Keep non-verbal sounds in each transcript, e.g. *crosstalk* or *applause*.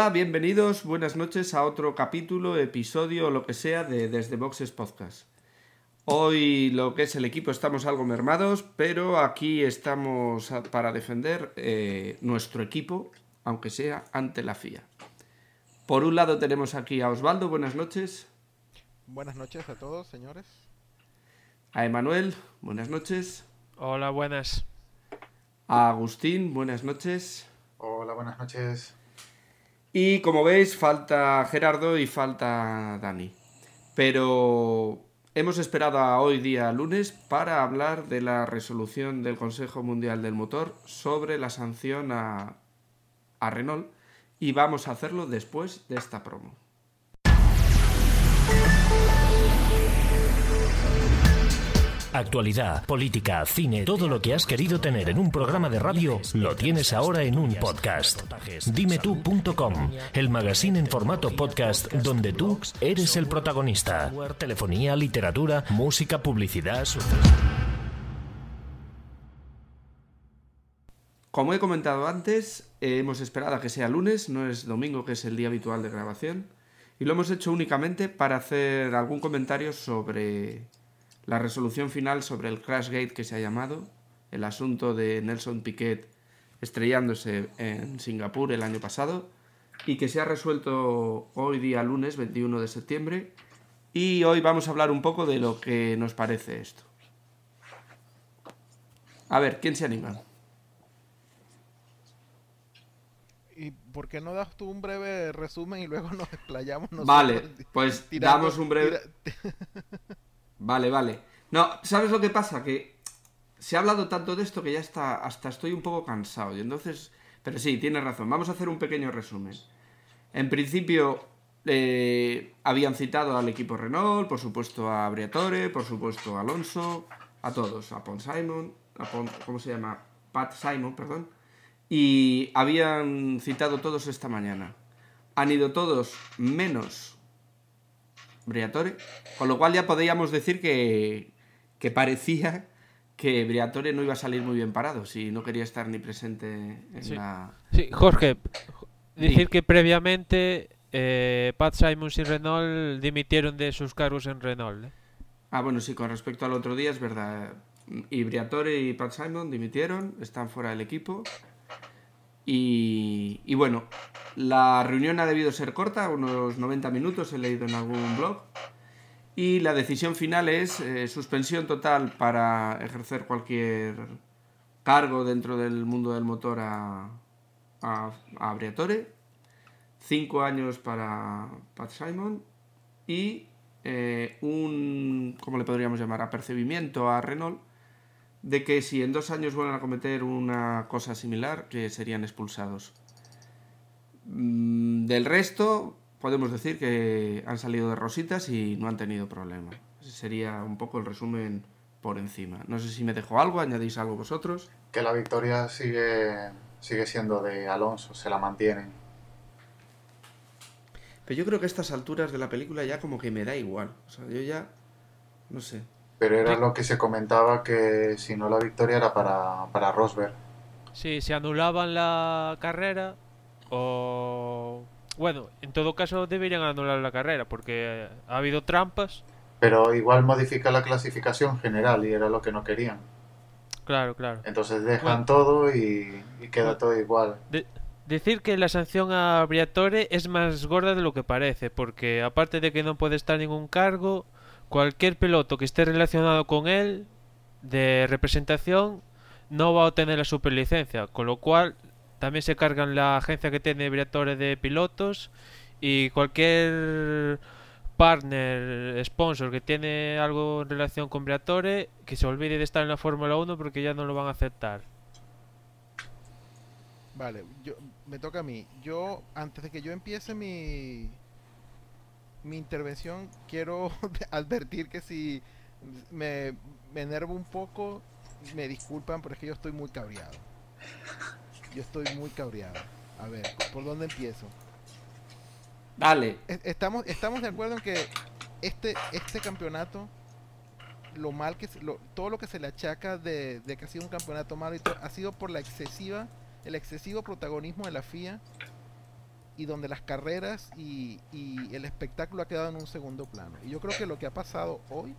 Hola, bienvenidos, buenas noches a otro capítulo, episodio o lo que sea de Desde Boxes Podcast. Hoy lo que es el equipo estamos algo mermados, pero aquí estamos para defender eh, nuestro equipo, aunque sea ante la FIA. Por un lado tenemos aquí a Osvaldo, buenas noches. Buenas noches a todos, señores. A Emanuel, buenas noches. Hola, buenas. A Agustín, buenas noches. Hola, buenas noches. Y como veis, falta Gerardo y falta Dani. Pero hemos esperado a hoy día lunes para hablar de la resolución del Consejo Mundial del Motor sobre la sanción a, a Renault y vamos a hacerlo después de esta promo. Actualidad, política, cine, todo lo que has querido tener en un programa de radio lo tienes ahora en un podcast. Dimetú.com, el magazine en formato podcast donde tú eres el protagonista. Telefonía, literatura, música, publicidad. Como he comentado antes, eh, hemos esperado a que sea lunes, no es domingo, que es el día habitual de grabación, y lo hemos hecho únicamente para hacer algún comentario sobre la resolución final sobre el Crashgate que se ha llamado, el asunto de Nelson Piquet estrellándose en Singapur el año pasado y que se ha resuelto hoy día lunes 21 de septiembre y hoy vamos a hablar un poco de lo que nos parece esto. A ver, ¿quién se anima? ¿Y por qué no das tú un breve resumen y luego nos explayamos? Nosotros? Vale, *laughs* pues damos un breve... Vale, vale. No, ¿sabes lo que pasa? Que se ha hablado tanto de esto que ya está, hasta estoy un poco cansado. Y entonces, pero sí, tienes razón. Vamos a hacer un pequeño resumen. En principio, eh, habían citado al equipo Renault, por supuesto a Briatore, por supuesto a Alonso, a todos, a Pon Simon, a Pon, ¿cómo se llama? Pat Simon, perdón. Y habían citado todos esta mañana. Han ido todos menos Briatore, con lo cual ya podríamos decir que, que parecía que Briatore no iba a salir muy bien parado si no quería estar ni presente en sí. la... Sí, Jorge, decir que previamente eh, Pat Simons y Renault dimitieron de sus cargos en Renault. ¿eh? Ah, bueno, sí, con respecto al otro día es verdad. Y Briatore y Pat Simon dimitieron, están fuera del equipo. Y, bueno, la reunión ha debido ser corta, unos 90 minutos, he leído en algún blog. Y la decisión final es eh, suspensión total para ejercer cualquier cargo dentro del mundo del motor a, a, a Briatore. Cinco años para Pat Simon. Y eh, un, ¿cómo le podríamos llamar? Apercibimiento a Renault de que si en dos años vuelven a cometer una cosa similar, que serían expulsados. Mm, del resto, podemos decir que han salido de rositas y no han tenido problema. Ese sería un poco el resumen por encima. No sé si me dejo algo, añadís algo vosotros. Que la victoria sigue, sigue siendo de Alonso, se la mantienen. Pero yo creo que a estas alturas de la película ya como que me da igual. O sea, yo ya... No sé. Pero era lo que se comentaba que si no la victoria era para, para Rosberg. Sí, se anulaban la carrera o... Bueno, en todo caso deberían anular la carrera porque ha habido trampas. Pero igual modifica la clasificación general y era lo que no querían. Claro, claro. Entonces dejan bueno, todo y, y, queda bueno, todo igual. De, decir que la sanción a Briatore es más gorda de lo que parece, porque aparte de que no puede estar ningún cargo, cualquier piloto que esté relacionado con él de representación no va a obtener la superlicencia, con lo cual también se cargan la agencia que tiene Briatore de pilotos y cualquier partner, sponsor que tiene algo en relación con Briatore, que se olvide de estar en la Fórmula 1 porque ya no lo van a aceptar. Vale, yo, me toca a mí. Yo, antes de que yo empiece mi, mi intervención, quiero *laughs* advertir que si me, me enervo un poco, me disculpan, pero es que yo estoy muy cabreado. Yo estoy muy cabreado. A ver, ¿por dónde empiezo? Dale. Estamos, estamos de acuerdo en que este, este campeonato, lo mal que lo, todo lo que se le achaca de, de, que ha sido un campeonato malo y todo, ha sido por la excesiva, el excesivo protagonismo de la FIA y donde las carreras y, y, el espectáculo ha quedado en un segundo plano. Y yo creo que lo que ha pasado hoy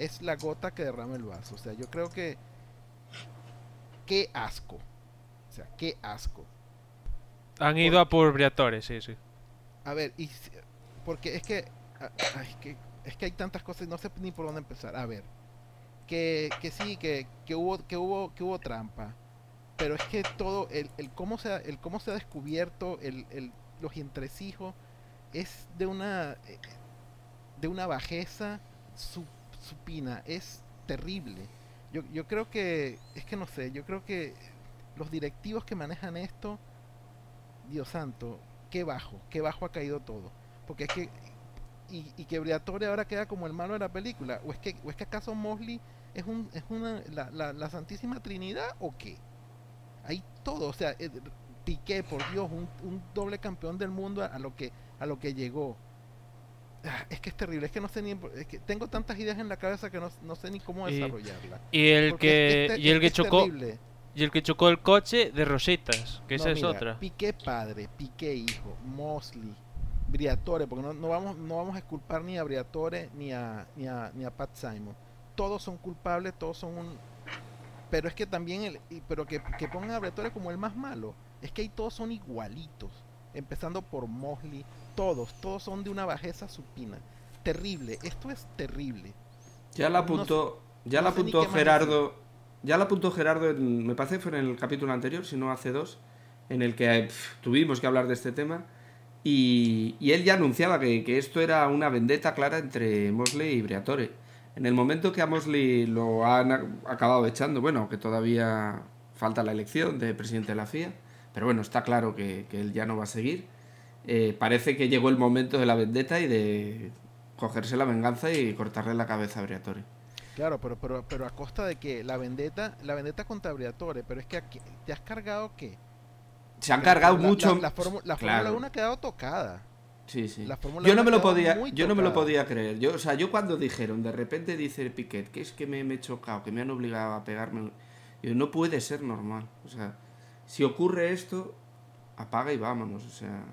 es la gota que derrama el vaso. O sea, yo creo que qué asco. O sea, qué asco. Han ido a por Briatore, sí, sí. A ver, y porque es que, que es que hay tantas cosas, no sé ni por dónde empezar. A ver, que, que sí, que, que hubo que hubo que hubo trampa, pero es que todo el, el cómo se ha, el cómo se ha descubierto el, el, los entresijos es de una de una bajeza supina, es terrible. Yo, yo creo que es que no sé, yo creo que los directivos que manejan esto, Dios santo, qué bajo, qué bajo ha caído todo. Porque es que y, y que Briatore ahora queda como el malo de la película, o es que o es que acaso Mosley es un es una la, la, la Santísima Trinidad o qué? Todo, o sea, eh, Piqué, por Dios, un, un, doble campeón del mundo a, lo que a lo que llegó. Ah, es que es terrible, es que no sé ni es que tengo tantas ideas en la cabeza que no, no sé ni cómo desarrollarla. Y el que es, es, y el que chocó terrible. y el que chocó el coche de Rositas, que no, esa mira, es otra. Piqué padre, Piqué hijo, Mosley, Briatore, porque no, no, vamos no vamos a culpar ni a Briatore ni a ni a, ni a Pat Simon. Todos son culpables, todos son un pero es que también el pero que, que pongan a Briatore como el más malo, es que ahí todos son igualitos, empezando por Mosley, todos, todos son de una bajeza supina. Terrible, esto es terrible. Ya la apuntó, no, ya no la apuntó Gerardo, ya la apuntó Gerardo, en, me parece que fue en el capítulo anterior, si no hace dos, en el que pff, tuvimos que hablar de este tema. Y, y él ya anunciaba que, que, esto era una vendetta clara entre Mosley y Briatore. En el momento que a Mosley lo han acabado echando, bueno, que todavía falta la elección de presidente de la FIA, pero bueno, está claro que, que él ya no va a seguir. Eh, parece que llegó el momento de la vendetta y de cogerse la venganza y cortarle la cabeza a Briatore. Claro, pero, pero, pero a costa de que la vendetta, la vendetta contra Briatore, pero es que aquí, te has cargado qué? Se han cargado la, mucho. La, la, Fórmula, la claro. Fórmula 1 ha quedado tocada. Sí, sí. yo no me lo podía, yo no me lo podía creer. Yo, o sea, yo cuando dijeron, de repente dice Piquet, que es que me, me he chocado, que me han obligado a pegarme. Yo, no puede ser normal. O sea, si ocurre esto, apaga y vámonos. O sea,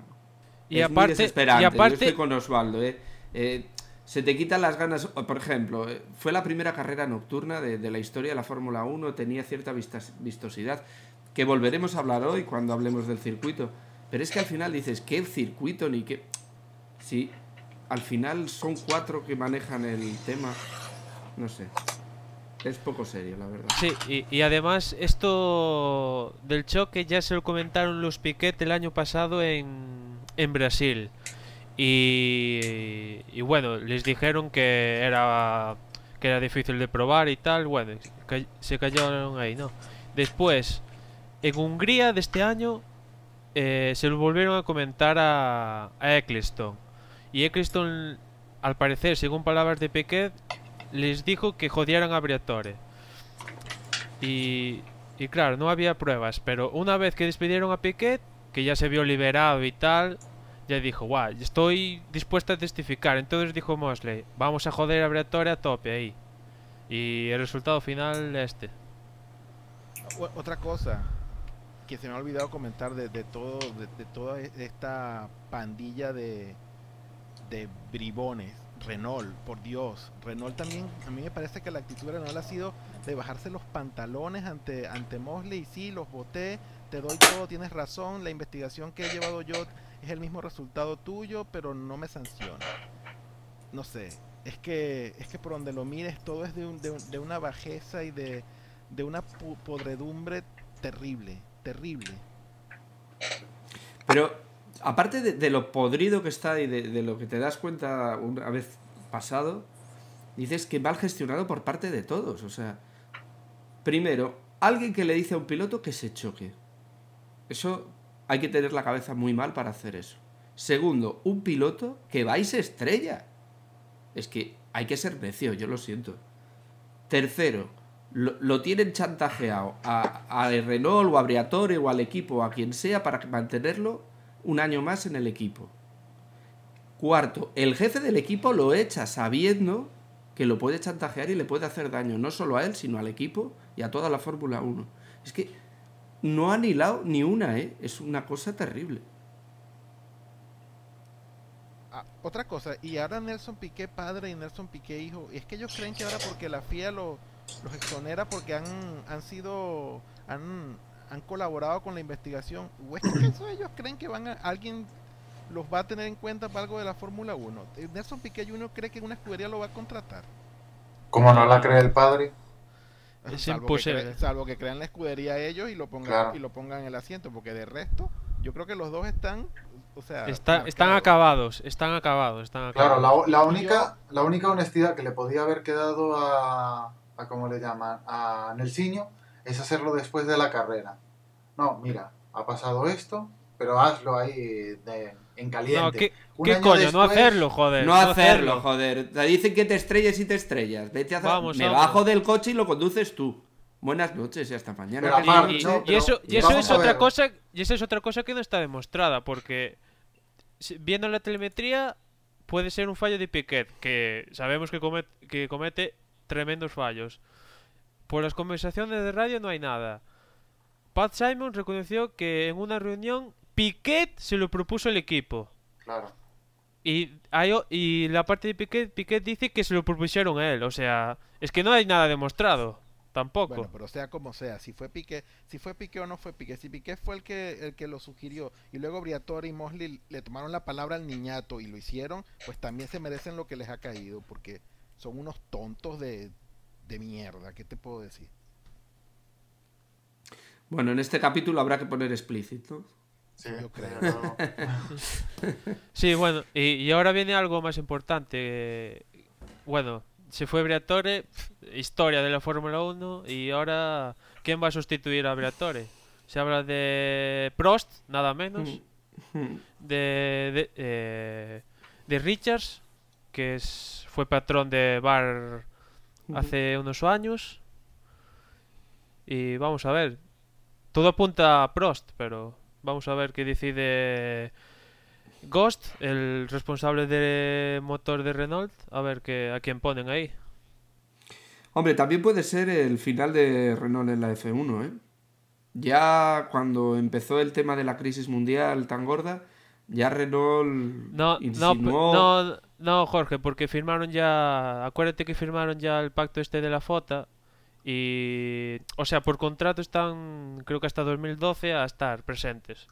y es aparte, muy desesperante. y aparte... Yo estoy con Osvaldo, ¿eh? eh se te quitan las ganas. Por ejemplo, eh, fue la primera carrera nocturna de, de la historia de la Fórmula 1, tenía cierta vistas, vistosidad, que volveremos a hablar hoy cuando hablemos del circuito. Pero es que al final dices, ¿qué circuito ni qué? Sí, al final son cuatro que manejan el tema. No sé. Es poco serio, la verdad. Sí, y, y, además esto del choque ya se lo comentaron los Piquet el año pasado en, en Brasil. Y, y, bueno, les dijeron que era que era difícil de probar y tal. Bueno, se callaron ahí, ¿no? Después, en Hungría de este año, eh, se lo volvieron a comentar a, a Eccleston. Y Eccleston, al parecer, según palabras de Piquet, les dijo que jodieran a Briatore. Y, y claro, no había pruebas, pero una vez que despidieron a Piquet, que ya se vio liberado y tal, ya dijo, guau, estoy dispuesto a testificar. Entonces dijo Mosley, vamos a joder a Briatore a tope ahí. Y el resultado final este. Otra cosa que se me ha olvidado comentar de, todo, de, toda esta pandilla de, de bribones. Renault, por Dios. Renault también, a mí me parece que la actitud de Renault ha sido de bajarse los pantalones ante, ante Mosley. Y sí, los voté, te doy todo, tienes razón. La investigación que he llevado yo es el mismo resultado tuyo, pero no me sanciona. No sé, es que, es que por donde lo mires todo es de, un, de, de una bajeza y de, de una podredumbre terrible, terrible. Pero aparte de, lo podrido que está y de, de, lo que te das cuenta una vez pasado, dices que mal gestionado por parte de todos. O sea, primero, alguien que le dice a un piloto que se choque. Eso hay que tener la cabeza muy mal para hacer eso. Segundo, un piloto que va y se estrella. Es que hay que ser necio, yo lo siento. Tercero, lo, lo tienen chantajeado a, a Renault o a Briatore o al equipo, a quien sea, para mantenerlo un año más en el equipo. Cuarto, el jefe del equipo lo echa sabiendo que lo puede chantajear y le puede hacer daño, no solo a él, sino al equipo y a toda la Fórmula 1. Es que no han hilado ni una, ¿eh? Es una cosa terrible. otra cosa, y ahora Nelson Piqué padre y Nelson Piqué hijo, y es que ellos creen que ahora porque la FIA lo, los exonera porque han, han sido, han, han colaborado con la investigación, o es que eso ellos creen que van a, alguien los va a tener en cuenta para algo de la Fórmula 1. Eh, Nelson Piqué Jr. cree que una escudería lo va a contratar. Como no la cree el padre. Es salvo imposible. Que cre- salvo que crean la escudería ellos y lo pongan Claro. y lo pongan en el asiento, porque de resto, yo creo que los dos están, o sea, Está- están acabados, están acabados, están Claro, acabados. la, la única, la única honestidad que le podía haber quedado a, a ¿cómo le llaman? A Nelsinho es hacerlo después de la carrera. No, mira, ha pasado esto, pero hazlo ahí de- en caliente. No, ¿qué, qué coño? No hacerlo, joder. No hacerlo, joder. Te dicen que te estrelles y te estrellas. Vete a hacer- Vamos, Me vamos. bajo del coche y lo conduces tú. Buenas noches y hasta mañana. Pero querido. aparte, Y, no, y eso, y eso es otra cosa, y esa es otra cosa que no está demostrada, porque viendo la telemetría puede ser un fallo de Piquet, que sabemos que comete, que comete tremendos fallos. Por las conversaciones de radio no hay nada. Pat Simon reconoció que en una reunión Piquet se lo propuso el equipo. Claro. Y, hay y la parte de Piquet, Piquet dice que se lo propusieron a él. O sea, es que no hay nada demostrado. Tampoco. Bueno, pero sea como sea, si fue Piqué, si fue Piqué o no fue Piqué, si Piqué fue el que el que lo sugirió y luego Briatore y Mosley le tomaron la palabra al niñato y lo hicieron, pues también se merecen lo que les ha caído porque son unos tontos de, de mierda, ¿qué te puedo decir? Bueno, en este capítulo habrá que poner explícito. Sí, Yo creo. *laughs* Sí, bueno, y, y ahora viene algo más importante. Bueno, se fue Briatore, historia de la Fórmula 1, y ahora, ¿quién va a sustituir a Briatore? Se habla de Prost, nada menos, Mm. *laughs* de, de, eh, de Richards, que es, fue patrón de Bar hace unos años, y vamos a ver, todo apunta a Prost, pero vamos a ver qué decide Ghost, el responsable de motor de Renault, a ver qué, a quién ponen ahí. Hombre, también puede ser el final de Renault en la F1, ¿eh? Ya cuando empezó el tema de la crisis mundial tan gorda, ya Renault No, no, p- insinuó... no, no, Jorge, porque firmaron ya, acuérdate que firmaron ya el pacto este de la FOTA y, o sea, por contrato están, creo que hasta 2012 a estar presentes.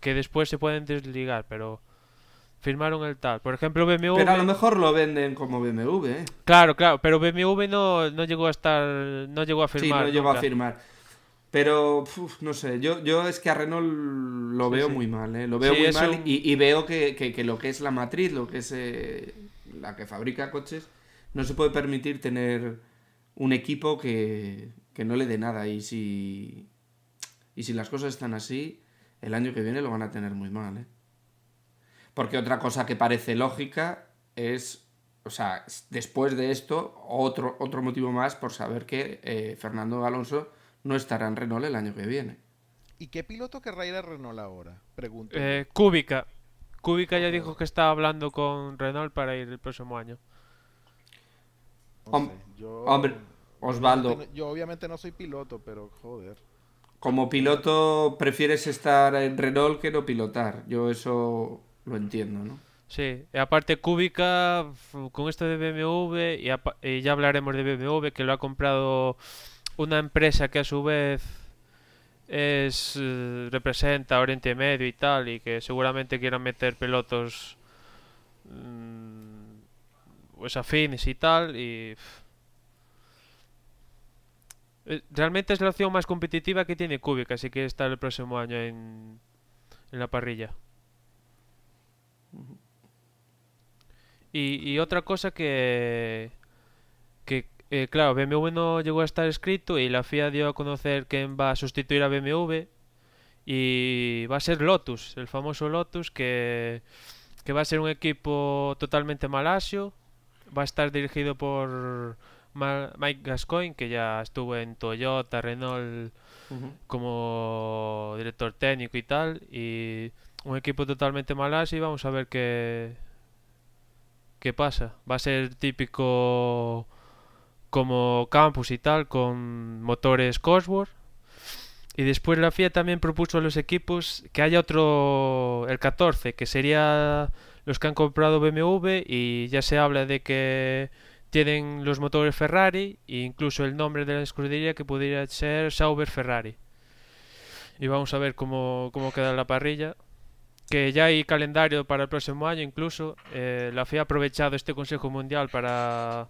Que después se pueden desligar, pero firmaron el tal. Por ejemplo, BMW. Pero a lo mejor lo venden como BMW, ¿eh? Claro, claro, pero BMW no, no llegó a estar, no llegó a Sí, firmar. no llegó a firmar. Pero, uf, no sé, yo, yo es que a Renault lo Sí, veo sí. muy mal, ¿eh? Lo veo Sí, muy mal un- y, y veo que, que- que lo que es la matriz, lo que es eh, la que fabrica coches, no se puede permitir tener un equipo que, que no le dé nada. Y si, y si las cosas están así, el año que viene lo van a tener muy mal, ¿eh? Porque otra cosa que parece lógica es, o sea, después de esto, otro, otro motivo más por saber que eh, Fernando Alonso no estará en Renault el año que viene. ¿Y qué piloto querrá ir a Renault ahora? Pregunto. Eh, Kubica. Kubica ya dijo que está hablando con Renault para ir el próximo año. Hom- yo- hombre, Osvaldo. obviamente no- Yo obviamente no soy piloto, pero joder. Como piloto prefieres estar en Renault que no pilotar. Yo eso lo entiendo, ¿no? Sí, y aparte Kubica, f- con esto de BMW, y, apa- y ya hablaremos de BMW, que lo ha comprado una empresa que a su vez es eh, representa Oriente Medio y tal, y que seguramente quieran meter pilotos mm, pues afines y tal, y eh, realmente es la opción más competitiva que tiene Kubica, así que está el próximo año en, en la parrilla. Y, y otra cosa que, que eh, claro, BMW no llegó a estar escrito y la FIA dio a conocer quién va a sustituir a BMW y va a ser Lotus, el famoso Lotus que, que va a ser un equipo totalmente malasio, va a estar dirigido por Mike Gascoigne que ya estuvo en Toyota, Renault como director técnico y tal y un equipo totalmente malasio y vamos a ver qué qué pasa. Va a ser típico como campus y tal con motores Cosworth. Y después la FIA también propuso a los equipos que haya otro, el 14, que sería los que han comprado BMW y ya se habla de que tienen los motores Ferrari e incluso el nombre de la escudería que podría ser Sauber Ferrari. Y vamos a ver cómo, cómo queda la parrilla. Que ya hay calendario para el próximo año incluso. Eh, la FIA ha aprovechado este Consejo Mundial para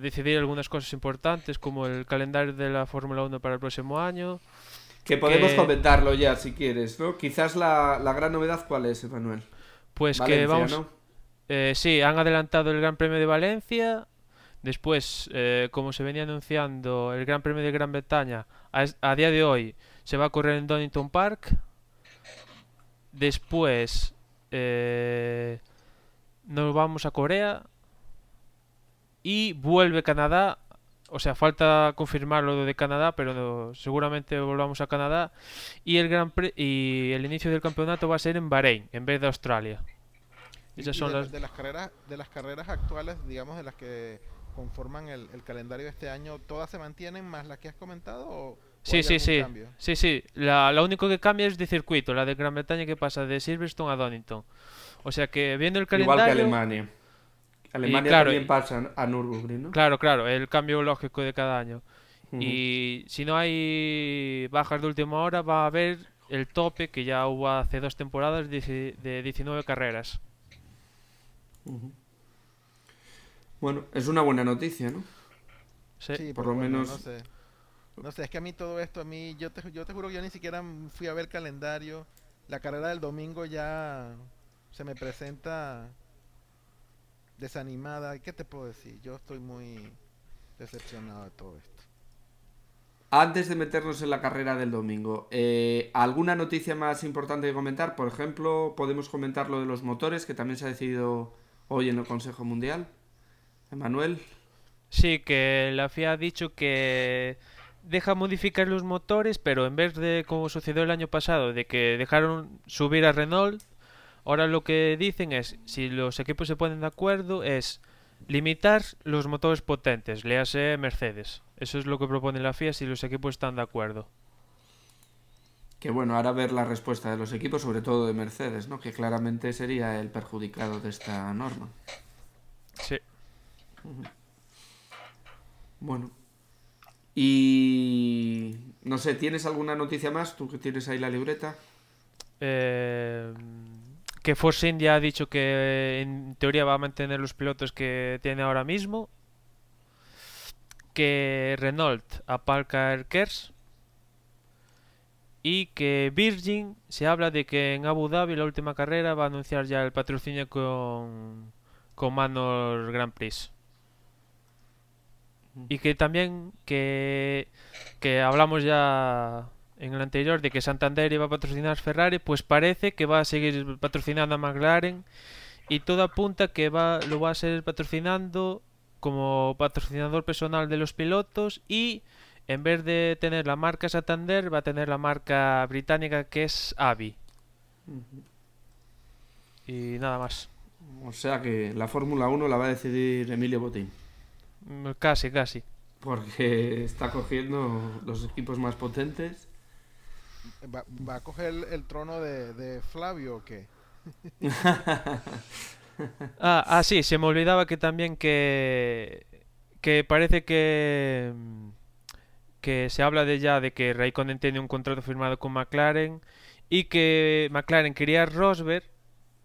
decidir algunas cosas importantes como el calendario de la Fórmula 1 para el próximo año. Que podemos comentarlo ya si quieres, ¿no? Quizás la, la gran novedad cuál es, Emanuel. Pues que vamos... Eh, sí, han adelantado el Gran Premio de Valencia. Después, eh, como se venía anunciando, el Gran Premio de Gran Bretaña a, día de hoy se va a correr en Donington Park. Después eh, nos vamos a Corea y vuelve Canadá. O sea, falta confirmar lo de Canadá, pero seguramente volvamos a Canadá. Y el, gran y el inicio del campeonato va a ser en Bahrein, en vez de Australia. Esas son las... de las carreras de las carreras actuales, digamos, de las que conforman el, calendario de este año, ¿todas se mantienen más las que has comentado? O, sí, sí, sí. Sí, sí. La, lo único que cambia es de circuito, la de Gran Bretaña que pasa de Silverstone a Donington. O sea que viendo el calendario. Igual que Alemania. Alemania también pasa a Nürburgring, ¿no? Claro, claro, el cambio lógico de cada año. Y si no hay bajas de última hora, va a haber el tope que ya hubo hace dos temporadas de, de 19 carreras. Bueno, es una buena noticia, ¿no? Sí, por lo menos. No sé. no sé. es que a mí todo esto, a mí, yo te, yo te juro que yo ni siquiera fui a ver calendario. La carrera del domingo ya se me presenta desanimada. ¿Qué te puedo decir? Yo estoy muy decepcionado de todo esto. Antes de meternos en la carrera del domingo, eh, ¿alguna noticia más importante que comentar? Por ejemplo, podemos comentar lo de los motores, que también se ha decidido hoy en el Consejo Mundial. Emanuel. Sí, que la FIA ha dicho que deja modificar los motores, pero en vez de como sucedió el año pasado, de que dejaron subir a Renault, ahora lo que dicen es, si los equipos se ponen de acuerdo, es limitar los motores potentes, le hace Mercedes. Eso es lo que propone la FIA si los equipos están de acuerdo. Que bueno, ahora ver la respuesta de los equipos, sobre todo de Mercedes, ¿no? Que claramente sería el perjudicado de esta norma. Sí. Bueno. Y no sé, ¿tienes alguna noticia más? ¿Tú que tienes ahí la libreta? Eh, que Force India ha dicho que en teoría va a mantener los pilotos que tiene ahora mismo. Que Renault apalca el Kers. Y que Virgin se habla de que en Abu Dhabi, la última carrera, va a anunciar ya el patrocinio con, con Manor Grand Prix. Y que también que, que hablamos ya en el anterior de que Santander iba a patrocinar Ferrari, pues parece que va a seguir patrocinando a McLaren y todo apunta que va lo va a seguir patrocinando como patrocinador personal de los pilotos y en vez de tener la marca Santander va a tener la marca británica que es Avi. Y nada más. O sea que la Fórmula 1 la va a decidir Emilio Botín. Casi, casi. Porque está cogiendo los equipos más potentes. ¿Va, a coger el, trono de, Flavio o qué? *laughs* ah, ah, sí, se me olvidaba que también que, que parece que, que se habla de ya de que Raikkonen tiene un contrato firmado con McLaren y que McLaren quería Rosberg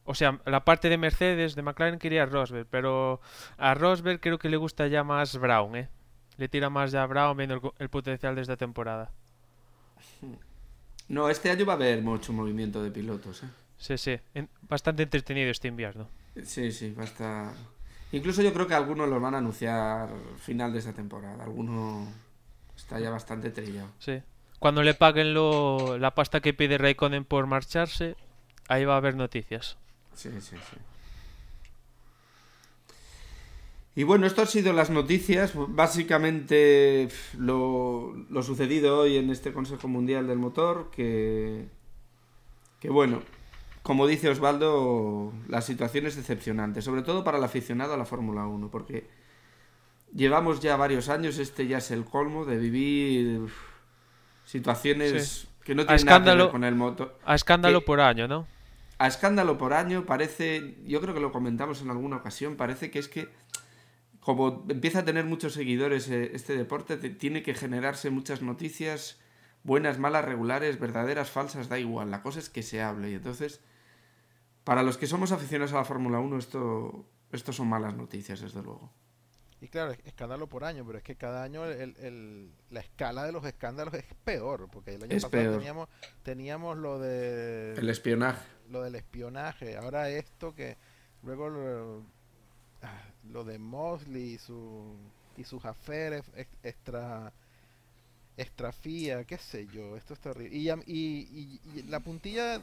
o sea, la parte de Mercedes, de McLaren quería Rosberg, pero a Rosberg creo que le gusta ya más Brown, ¿eh? Le tira más ya a Brown viendo el, potencial de esta temporada. *laughs* No, este año va a haber mucho movimiento de pilotos, ¿eh? Sí, sí. bastante entretenido este invierno. Sí, sí, va a estar... Incluso yo creo que algunos los van a anunciar final de esta temporada. Alguno está ya bastante trillado. Sí. Cuando le paguen lo, la pasta que pide Raikkonen por marcharse, ahí va a haber noticias. Sí, sí, sí. Y bueno, esto han sido las noticias. Básicamente lo, lo, sucedido hoy en este Consejo Mundial del Motor, que, que bueno, como dice Osvaldo, la situación es decepcionante, sobre todo para el aficionado a la Fórmula 1, porque llevamos ya varios años, este ya es el colmo de vivir situaciones que no tienen nada que ver con el motor. A escándalo por año, ¿no? a escándalo por año parece, yo creo que lo comentamos en alguna ocasión, parece que es que como empieza a tener muchos seguidores eh, este deporte, tiene que generarse muchas noticias, buenas, malas, regulares, verdaderas, falsas, da igual, la cosa es que se hable y entonces, para los que somos aficionados a la Fórmula 1, esto, esto son malas noticias, desde luego. Y claro, escándalo por año, pero es que cada año el, la escala de los escándalos es peor, porque el año pasado teníamos, teníamos lo de... El espionaje. Lo del espionaje, ahora esto que luego lo, ah, lo de Mosley y, su, y sus aferes extra extrafía, qué sé yo, esto es terrible. Y, y, la puntilla,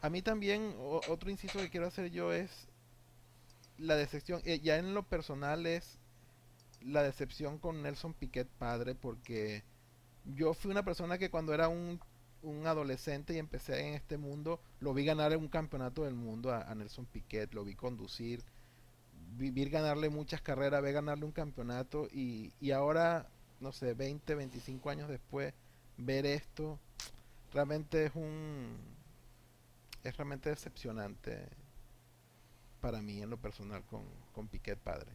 a mí también, otro inciso que quiero hacer yo es la decepción, eh, ya en lo personal es la decepción con Nelson Piquet padre porque yo fui una persona que cuando era un, un adolescente y empecé en este mundo, lo vi ganar un campeonato del mundo a, Nelson Piquet, lo vi conducir, vivir ganarle muchas carreras, ver ganarle un campeonato y, y ahora, no sé, 20, 25 años después, ver esto, realmente es un... es realmente decepcionante para mí en lo personal con, con Piquet padre.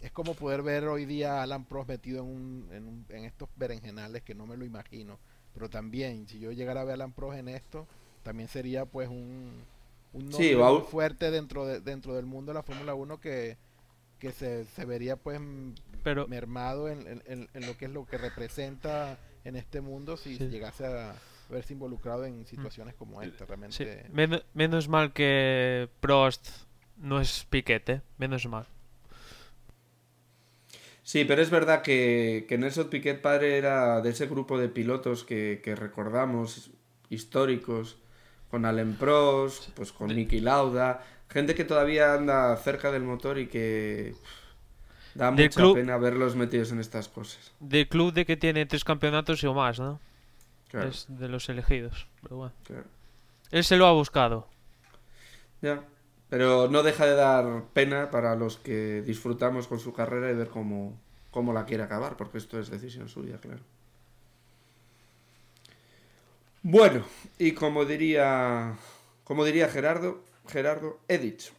Es como poder ver hoy día a Alan Prost metido en, un, en, estos berenjenales que no me lo imagino. Pero también, si yo llegara a ver a Alan Prost en esto, también sería pues un, un nombre fuerte dentro, de, dentro del mundo de la Fórmula 1 que, que se, se, vería pues mermado en, en, lo que es lo que representa en este mundo si llegase a verse involucrado en situaciones como esta. Realmente... menos mal que Prost no es piquete, menos mal. Sí, pero es verdad que, que Nelson Piquet padre era de ese grupo de pilotos que, recordamos, históricos, con Alain Prost, pues con Niki Lauda, gente que todavía anda cerca del motor y que da mucha pena verlos metidos en estas cosas. Del club de que tiene tres campeonatos y o más, ¿no? Es de los elegidos, pero bueno. Él se lo ha buscado. Ya. Pero no deja de dar pena para los que disfrutamos con su carrera y ver cómo, cómo la quiere acabar, porque esto es decisión suya, claro. Bueno, y como diría, como diría Gerardo, Gerardo, he dicho.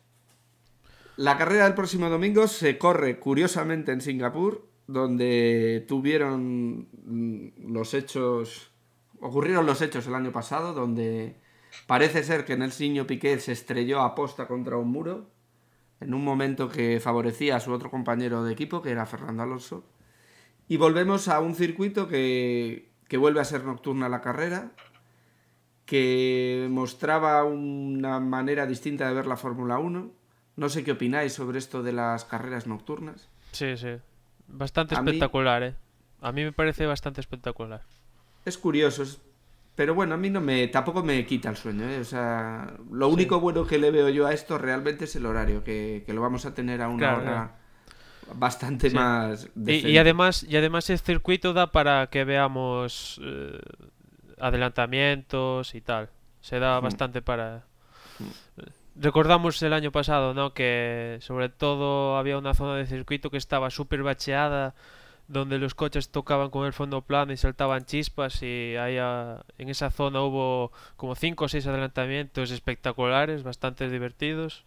La carrera del próximo domingo se corre curiosamente en Singapur, donde tuvieron los hechos, ocurrieron los hechos el año pasado, donde Parece ser que en el Siño Piqué se estrelló a posta contra un muro en un momento que favorecía a su otro compañero de equipo, que era Fernando Alonso. Y volvemos a un circuito que, que vuelve a ser nocturna la carrera, que mostraba una manera distinta de ver la Fórmula 1. No sé qué opináis sobre esto de las carreras nocturnas. Sí, sí. Bastante espectacular, ¿eh? A mí me parece bastante espectacular. Es curioso, es pero bueno, a mí no me, tampoco me quita el sueño, ¿eh? O sea, lo único bueno que le veo yo a esto realmente es el horario, que, lo vamos a tener a una hora bastante más... Y, y, además, y además el circuito da para que veamos eh, adelantamientos y tal. Se da bastante para... Recordamos el año pasado, ¿no? Que sobre todo había una zona de circuito que estaba súper bacheada donde los coches tocaban con el fondo plano y saltaban chispas y ahí en esa zona hubo como 5 o 6 adelantamientos espectaculares, bastante divertidos.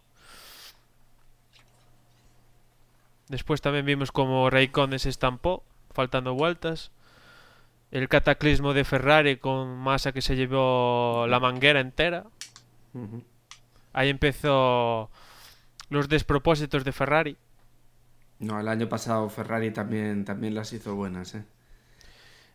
Después también vimos como Raikkonen se estampó, faltando vueltas. El cataclismo de Ferrari con Massa que se llevó la manguera entera. Ahí empezó los despropósitos de Ferrari. No, el año pasado Ferrari también, también las hizo buenas, ¿eh?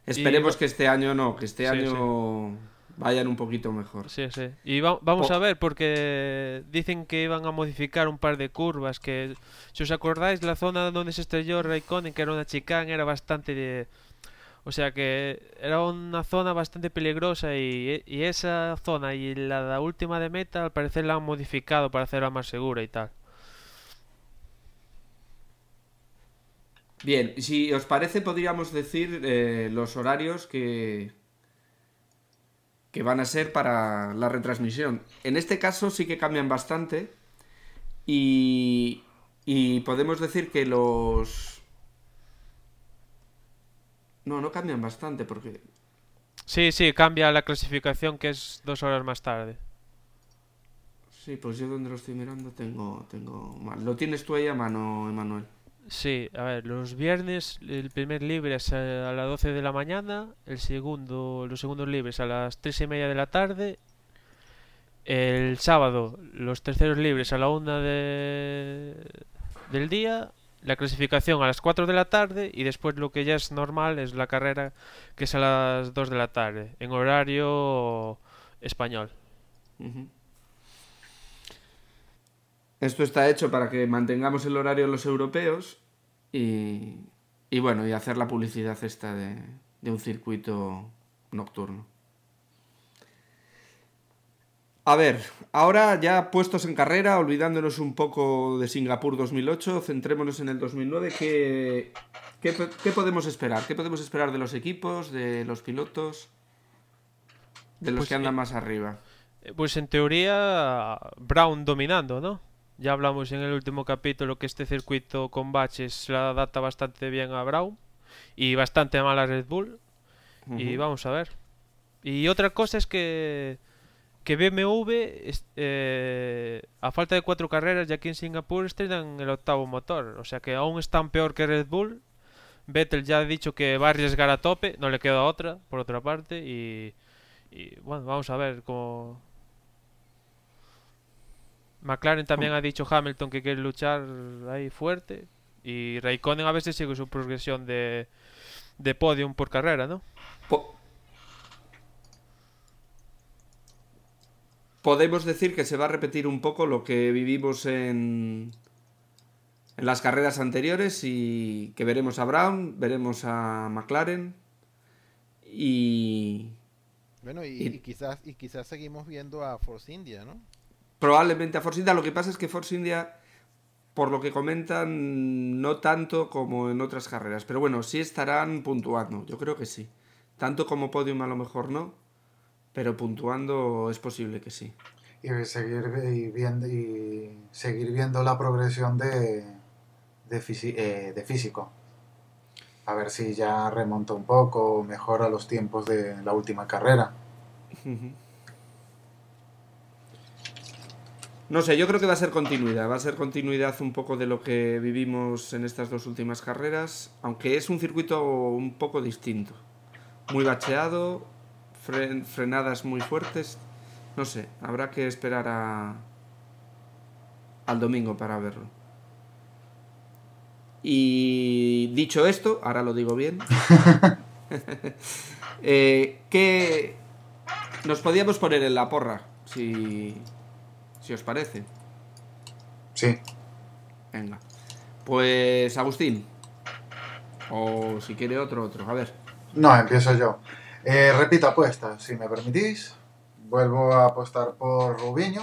Esperemos que este año no, que este año vayan un poquito mejor. Sí, sí. Y vamos a ver, porque dicen que iban a modificar un par de curvas, que si os acordáis, la zona donde se estrelló Raikkonen, que era una chicane, era bastante... O sea que era una zona bastante peligrosa y, y esa zona y la, última de meta al parecer la han modificado para hacerla más segura y tal. Bien, si os parece, podríamos decir eh, los horarios que, que van a ser para la retransmisión. En este caso sí que cambian bastante y, y podemos decir que los... No, no cambian bastante porque... Sí, sí, cambia la clasificación que es dos horas más tarde. Sí, pues yo donde lo estoy mirando tengo, tengo mal. ¿Lo tienes tú ahí a mano, Emanuel? Sí, a ver, los viernes el primer libre es a las 12 de la mañana, el segundo, los segundos libres a las 3 y media de la tarde, el sábado los terceros libres a la 1 de, del día, la clasificación a las 4 de la tarde y después lo que ya es normal es la carrera que es a las 2 de la tarde, en horario español. Esto está hecho para que mantengamos el horario los europeos y, bueno, y hacer la publicidad esta de un circuito nocturno. A ver, ahora ya puestos en carrera, olvidándonos un poco de Singapur 2008, centrémonos en el 2009. ¿Qué, qué, qué podemos esperar? ¿Qué podemos esperar de los equipos, de los pilotos, de los Pues, que andan más arriba? Eh, Pues en teoría Brown dominando, ¿no? Ya hablamos en el último capítulo que este circuito con baches se adapta bastante bien a Brown y bastante mal a Red Bull. Y vamos a ver. Y otra cosa es que, que BMW, eh, a falta de cuatro carreras, ya aquí en Singapur estrenan el octavo motor. O sea que aún están peor que Red Bull. Vettel ya ha dicho que va a arriesgar a tope, no le queda otra, por otra parte. Y, y bueno, vamos a ver cómo. McLaren también ha dicho Hamilton que quiere luchar ahí fuerte. Y Raikkonen a veces sigue su progresión de, de podium por carrera, ¿no? Po- Podemos decir que se va a repetir un poco lo que vivimos en, en las carreras anteriores y que veremos a Brown, veremos a McLaren y Bueno, y, Y- y quizás y quizás seguimos viendo a Force India, ¿no? probablemente a Force India. Lo que pasa es que Force India, por lo que comentan, no tanto como en otras carreras. Pero bueno, sí estarán puntuando, yo creo que sí. Tanto como podium a lo mejor no, pero puntuando es posible que sí. Y seguir vi- viendo, y seguir viendo la progresión de, de, fisi- eh, de físico. A ver si ya remonta un poco, mejora los tiempos de la última carrera. No sé, yo creo que va a ser continuidad, va a ser continuidad un poco de lo que vivimos en estas dos últimas carreras, aunque es un circuito un poco distinto. Muy bacheado, fren- frenadas muy fuertes, no sé, habrá que esperar a... al domingo para verlo. Y dicho esto, ahora lo digo bien, *laughs* eh, que nos podíamos poner en la porra, si, si os parece. Sí, Venga. Pues Agustín. O si quiere otro, otro. A ver. no, empiezo yo. Eh, repito apuesta, si me permitís. Vuelvo a apostar por Rubiño,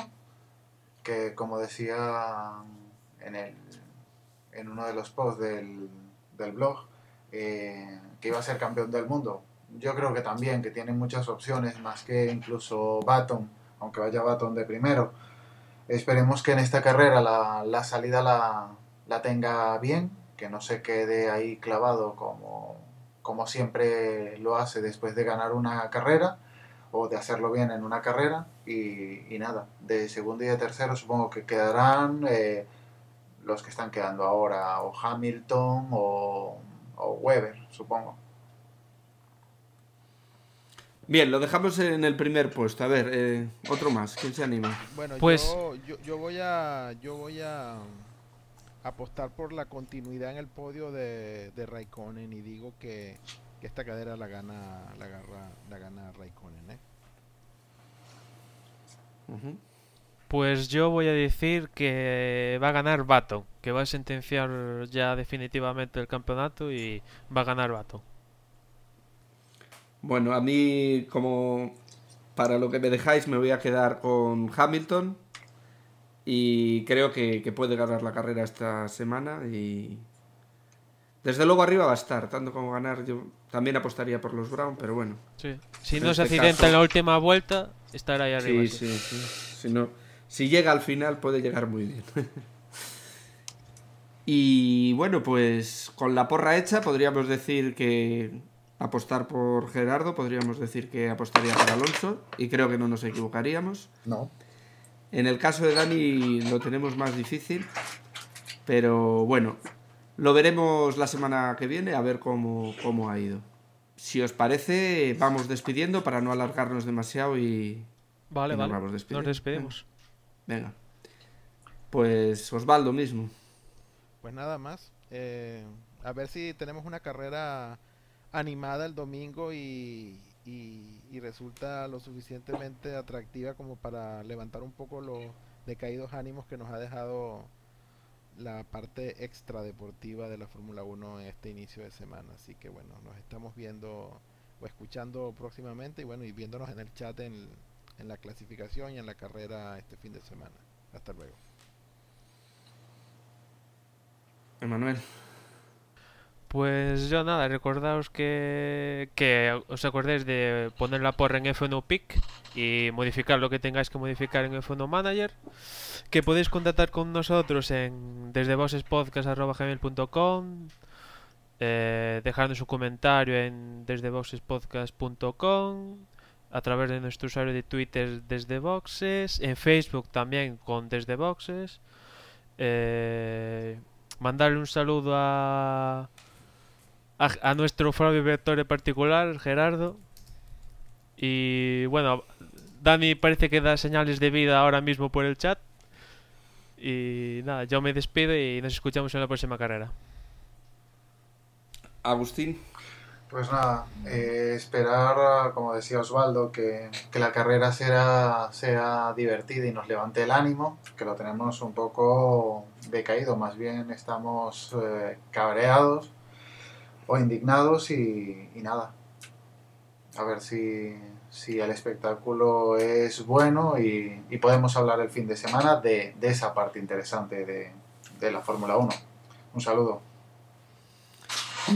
que como decía en, el, en uno de los posts del, del blog, eh, que iba a ser campeón del mundo. Yo creo que también, que tiene muchas opciones, más que incluso Baton, aunque vaya Baton de primero. Esperemos que en esta carrera la, la salida la, la tenga bien, que no se quede ahí clavado como, como siempre lo hace después de ganar una carrera o de hacerlo bien en una carrera y, y nada, de segundo y de tercero supongo que quedarán eh, los que están quedando ahora, o Hamilton o, o Weber, supongo. Bien, lo dejamos en el primer puesto. A ver, eh, otro más. ¿Quién se anima? Bueno, Pues- yo, yo, yo voy a yo voy a apostar por la continuidad en el podio de, de Raikkonen y digo que, que esta cadera la gana la agarra, la gana Raikkonen, ¿eh? Pues yo voy a decir que va a ganar Baton, que va a sentenciar ya definitivamente el campeonato y va a ganar Baton. Bueno, a mí, como para lo que me dejáis, me voy a quedar con Hamilton. Y creo que, que puede ganar la carrera esta semana. Y desde luego arriba va a estar, tanto como ganar. Yo también apostaría por los Brown, pero bueno. Sí. Si no se este accidenta caso- en la última vuelta, estará ahí arriba. Sí, sí. sí, sí. Si, no, si llega al final, puede llegar muy bien. *laughs* y bueno, pues con la porra hecha, podríamos decir que apostar por Gerardo, podríamos decir que apostaría por Alonso y creo que no nos equivocaríamos. No. En el caso de Dani lo tenemos más difícil, pero bueno, lo veremos la semana que viene a ver cómo, cómo ha ido. Si os parece, vamos despidiendo para no alargarnos demasiado y. Vale, y nos vale. vamos Nos despidiendo. despedimos. Venga. Pues Osvaldo mismo. Pues nada más. eh, a ver si tenemos una carrera animada el domingo y, y- y resulta lo suficientemente atractiva como para levantar un poco los decaídos ánimos que nos ha dejado la parte extra deportiva de la Fórmula 1 en este inicio de semana. Así que bueno, nos estamos viendo o escuchando próximamente y bueno, y viéndonos en el chat en, en la clasificación y en la carrera este fin de semana. Hasta luego. Emanuel. Pues yo nada, recordaos que, que os acordéis de poner la porra en F1 Pick y modificar lo que tengáis que modificar en F1 Manager. Que podéis contactar con nosotros en desde vosespodcast.com eh, dejarnos un comentario en desde a través de nuestro usuario de Twitter desde Boxes, en Facebook también con desde Boxes. Eh, mandarle un saludo a a, a nuestro Fabio Vectore particular, Gerardo. Y bueno, Dani parece que da señales de vida ahora mismo por el chat. Y nada, yo me despido y nos escuchamos en la próxima carrera. Agustín. Pues nada, eh, esperar, como decía Osvaldo, que, que la carrera sea, sea divertida y nos levante el ánimo, que lo tenemos un poco decaído, más bien estamos eh, cabreados o indignados y, nada. A ver si, si el espectáculo es bueno y, podemos hablar el fin de semana de, esa parte interesante de, la Fórmula 1. Un saludo.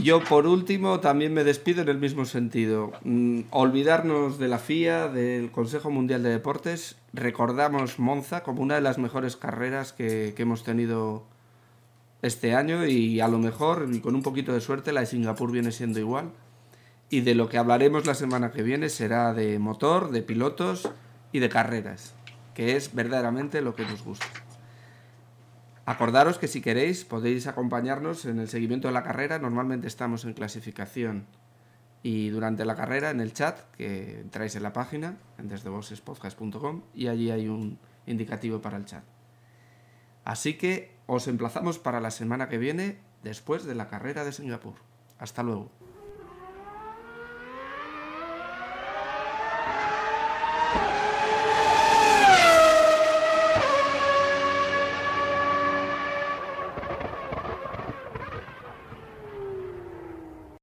Yo por último también me despido en el mismo sentido. Mm, olvidarnos de la FIA, del Consejo Mundial de Deportes. Recordamos Monza como una de las mejores carreras que hemos tenido este año y a lo mejor, y con un poquito de suerte, la de Singapur viene siendo igual. Y de lo que hablaremos la semana que viene será de motor, de pilotos y de carreras, que es verdaderamente lo que nos gusta. Acordaros que si queréis podéis acompañarnos en el seguimiento de la carrera. Normalmente estamos en clasificación y durante la carrera en el chat que entráis en la página en desdevosespodcast.com y allí hay un indicativo para el chat. Así que os emplazamos para la semana que viene después de la carrera de Singapur. Hasta luego.